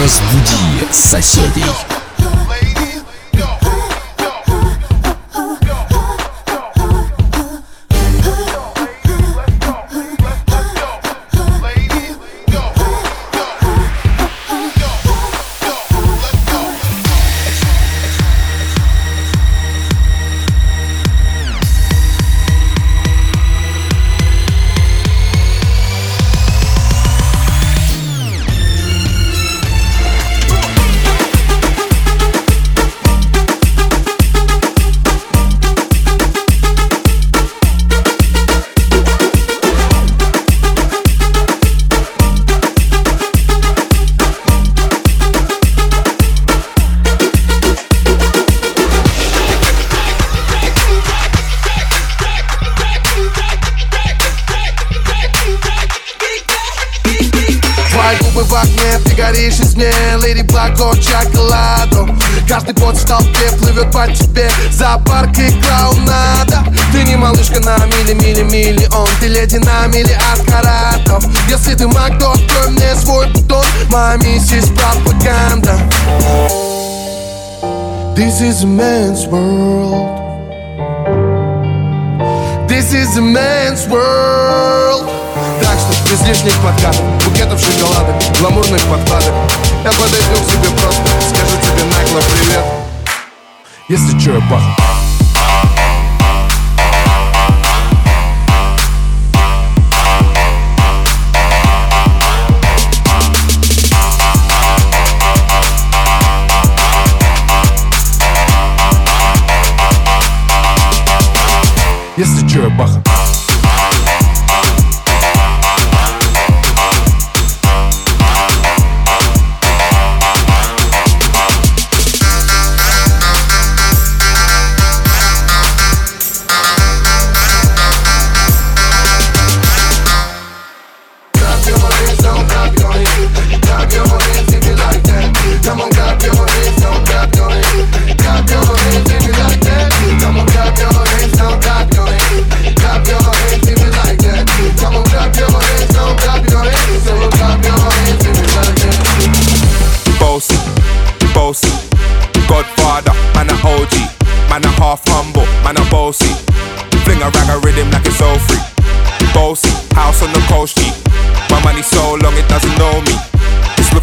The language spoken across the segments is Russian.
Boss Boudy, Sassoli. Горишь из мне Леди Блако, чоколадо. Каждый пот в толпе плывет по тебе. Зоопарк и клоунада. Ты не малышка на мили, мили, миллион Ты леди на миллиард каратов Если ты маг, то открой мне свой бутон. Моя миссис пропаганда This is a man's world. This is a man's world без лишних подкатов Букетов шоколада, гламурных подкладок. Я подойду к тебе просто Скажу тебе нагло привет. Если чё, я бах Если чё, я бах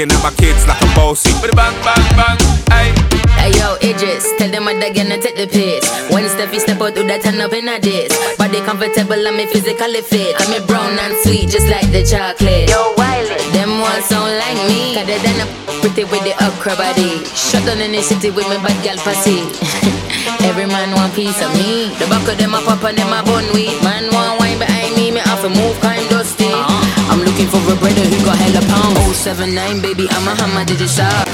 looking at my kids like I'm bossy. Bang, bang, bang, ayy. Hey yo, Idris, tell them what they're gonna take the piss. When Steffi step out, do that turn up in a diss. Body comfortable, I'm me physically fit. I'm a brown and sweet, just like the chocolate. Yo, Wiley, them ones don't like me. Cause they done a pretty with the okra body. Shut down in the city with me bad gal pussy. Every man want piece of me. The back of them a pop and them a bun weed. Man want wine behind me, me have to move kind dusty. Looking for a brother who got hella pound. 079, baby, I'm a hammer, did it shot.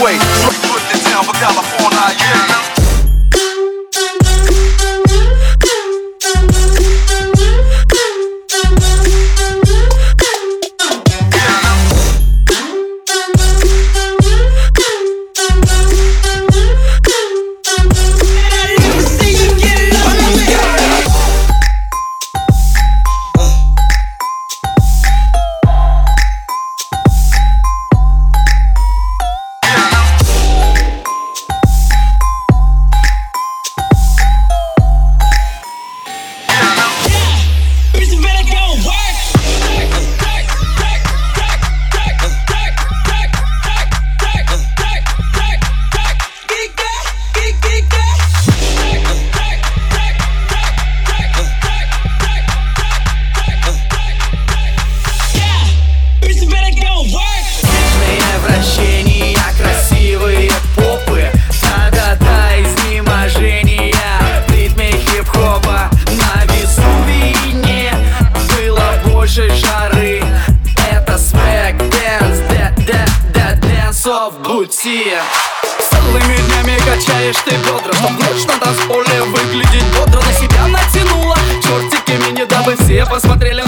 wait. поле выглядит бодро На себя натянула. Чертики мини, дабы все посмотрели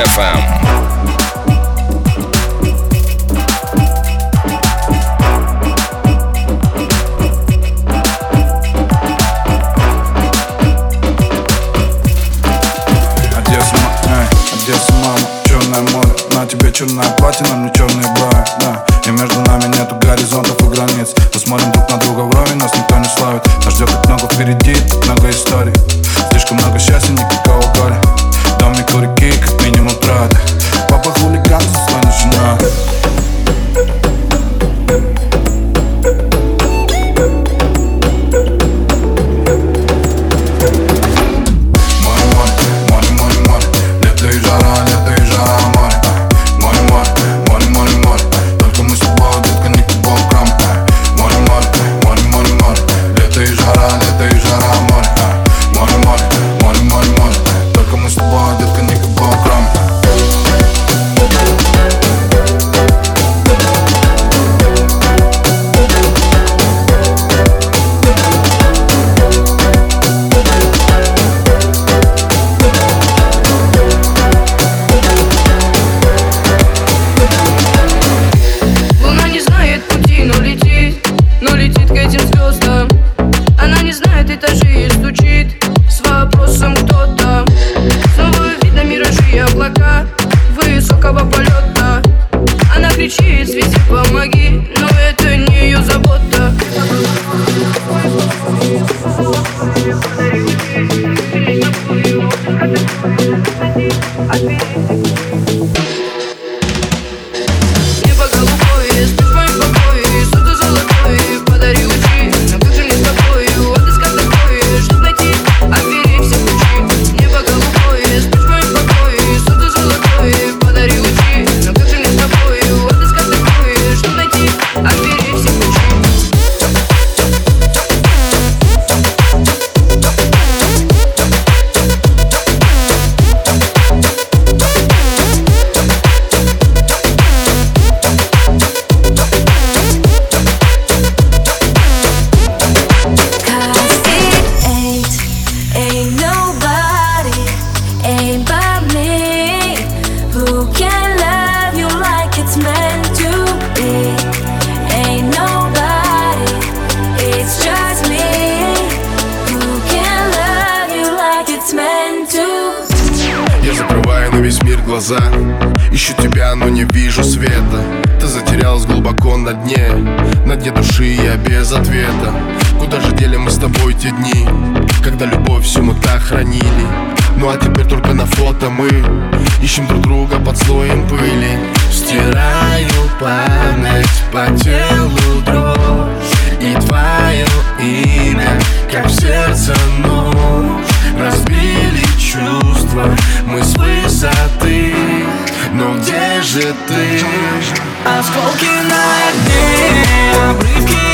DFM. черная платина, мне черные брови, да И между нами нету горизонтов и границ Мы смотрим друг на друга вровень, нас никто не славит Нас ждет так много впереди, так много историй Слишком много счастья, никакого горя Дам ми корики, как минимум трата Папа хулиган, с мене жена на дне На дне души я без ответа. Куда же дели мы с тобой те дни Когда любовь всю мы так хранили? Ну а теперь только на фото мы Ищем друг друга под слоем пыли. Стираю память по телу дрожь И твое имя, как в сердце нож. Разбили чувства мы с высоты Но где же ты? Осколки на дне, обрывки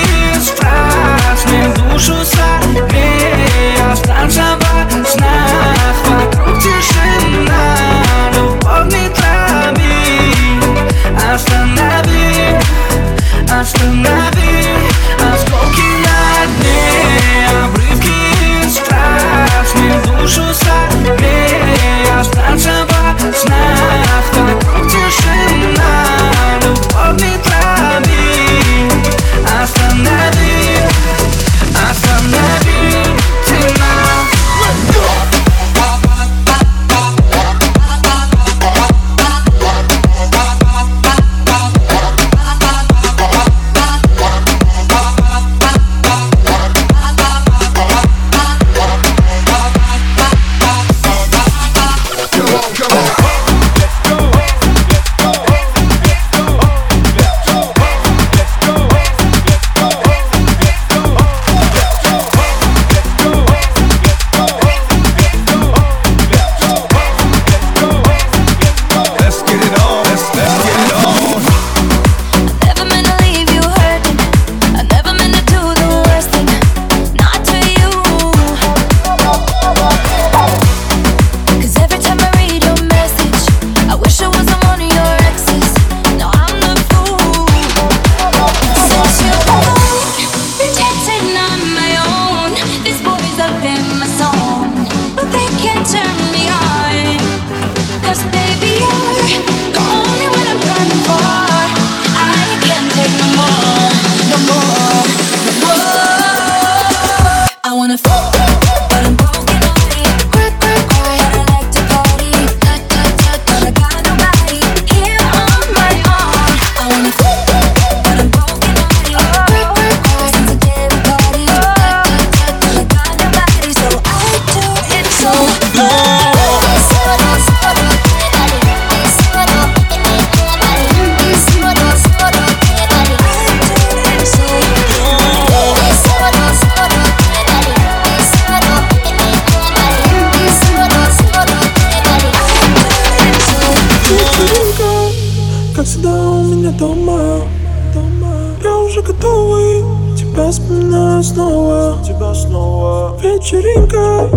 Вечеринка,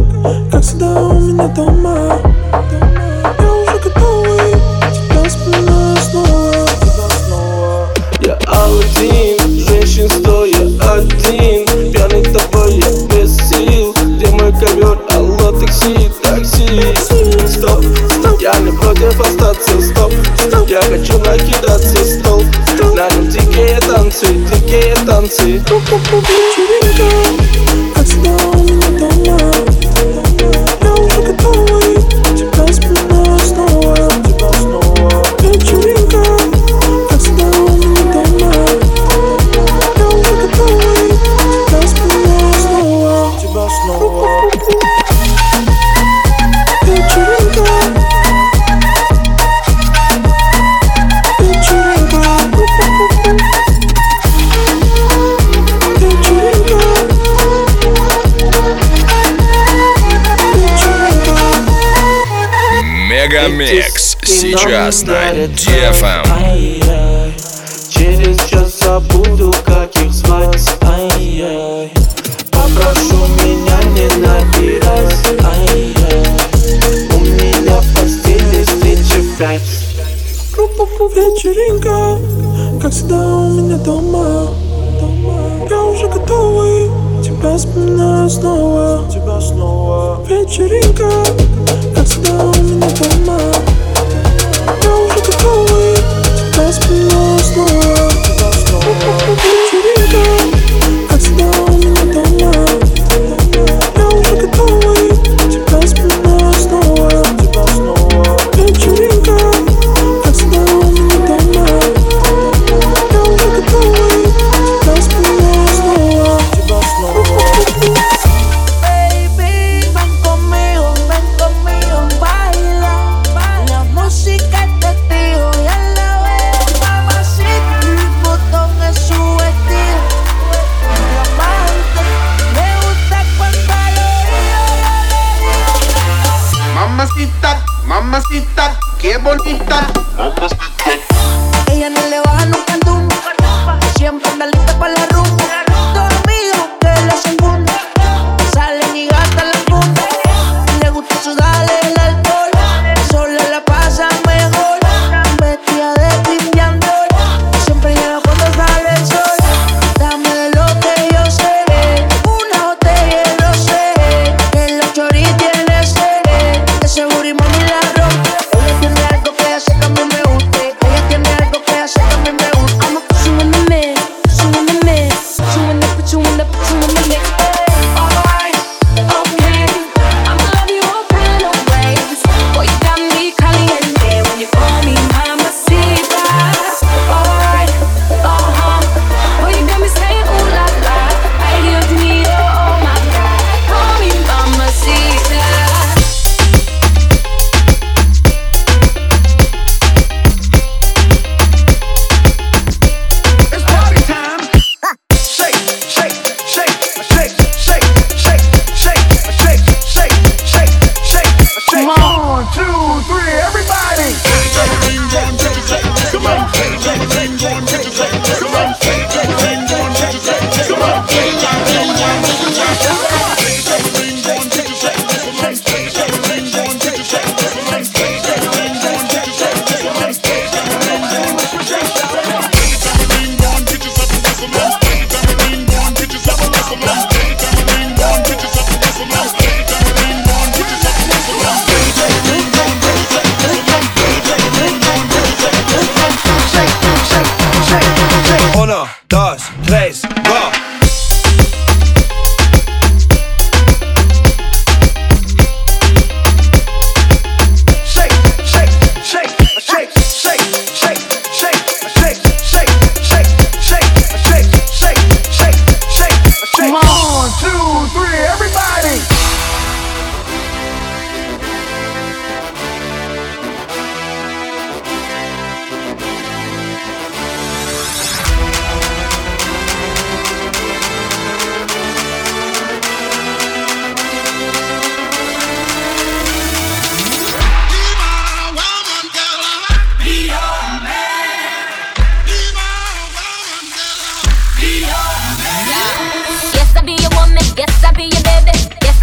как всегда у меня дома. Я уже готовый, тебя вспоминаю снова. Я один, женщин стоя один. Пьяный тобой я без сил. Где мой ковер, алло, такси, такси? Стоп, стоп, я не против остаться, стоп, стоп Я хочу накидаться, стол На нем дикие танцы, дикие танцы. Вечеринка, как всегда Мегамикс сейчас на DFM. Ай-яй. Через час забуду, как их звать Ай-яй. Попрошу меня не набирать Ай-яй. У меня в постели встречи пять Вечеринка, как всегда у меня дома Я уже готовый, тебя вспоминаю снова. Тебя снова. Вечеринка, как всегда у меня дома. Я уже готовый, тебя вспоминаю снова bonita, qué bonita. Ella no le baja nunca al Siempre anda lista para la ruta.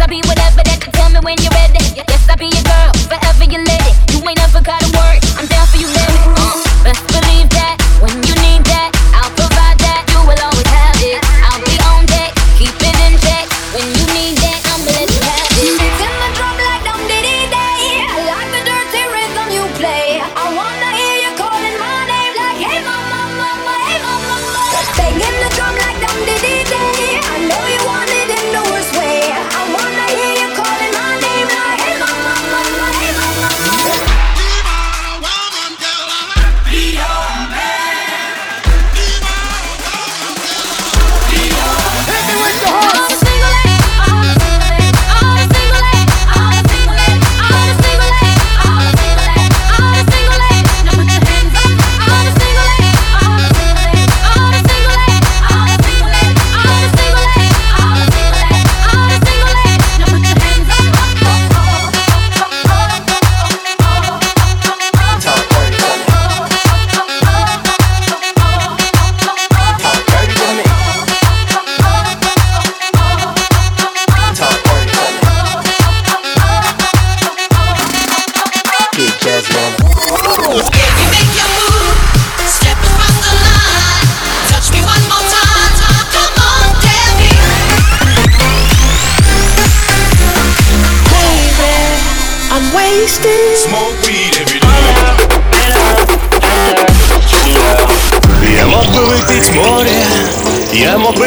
I'll be whatever that you tell me when you're ready. Yes, I'll be your girl, forever you let it. You ain't never caught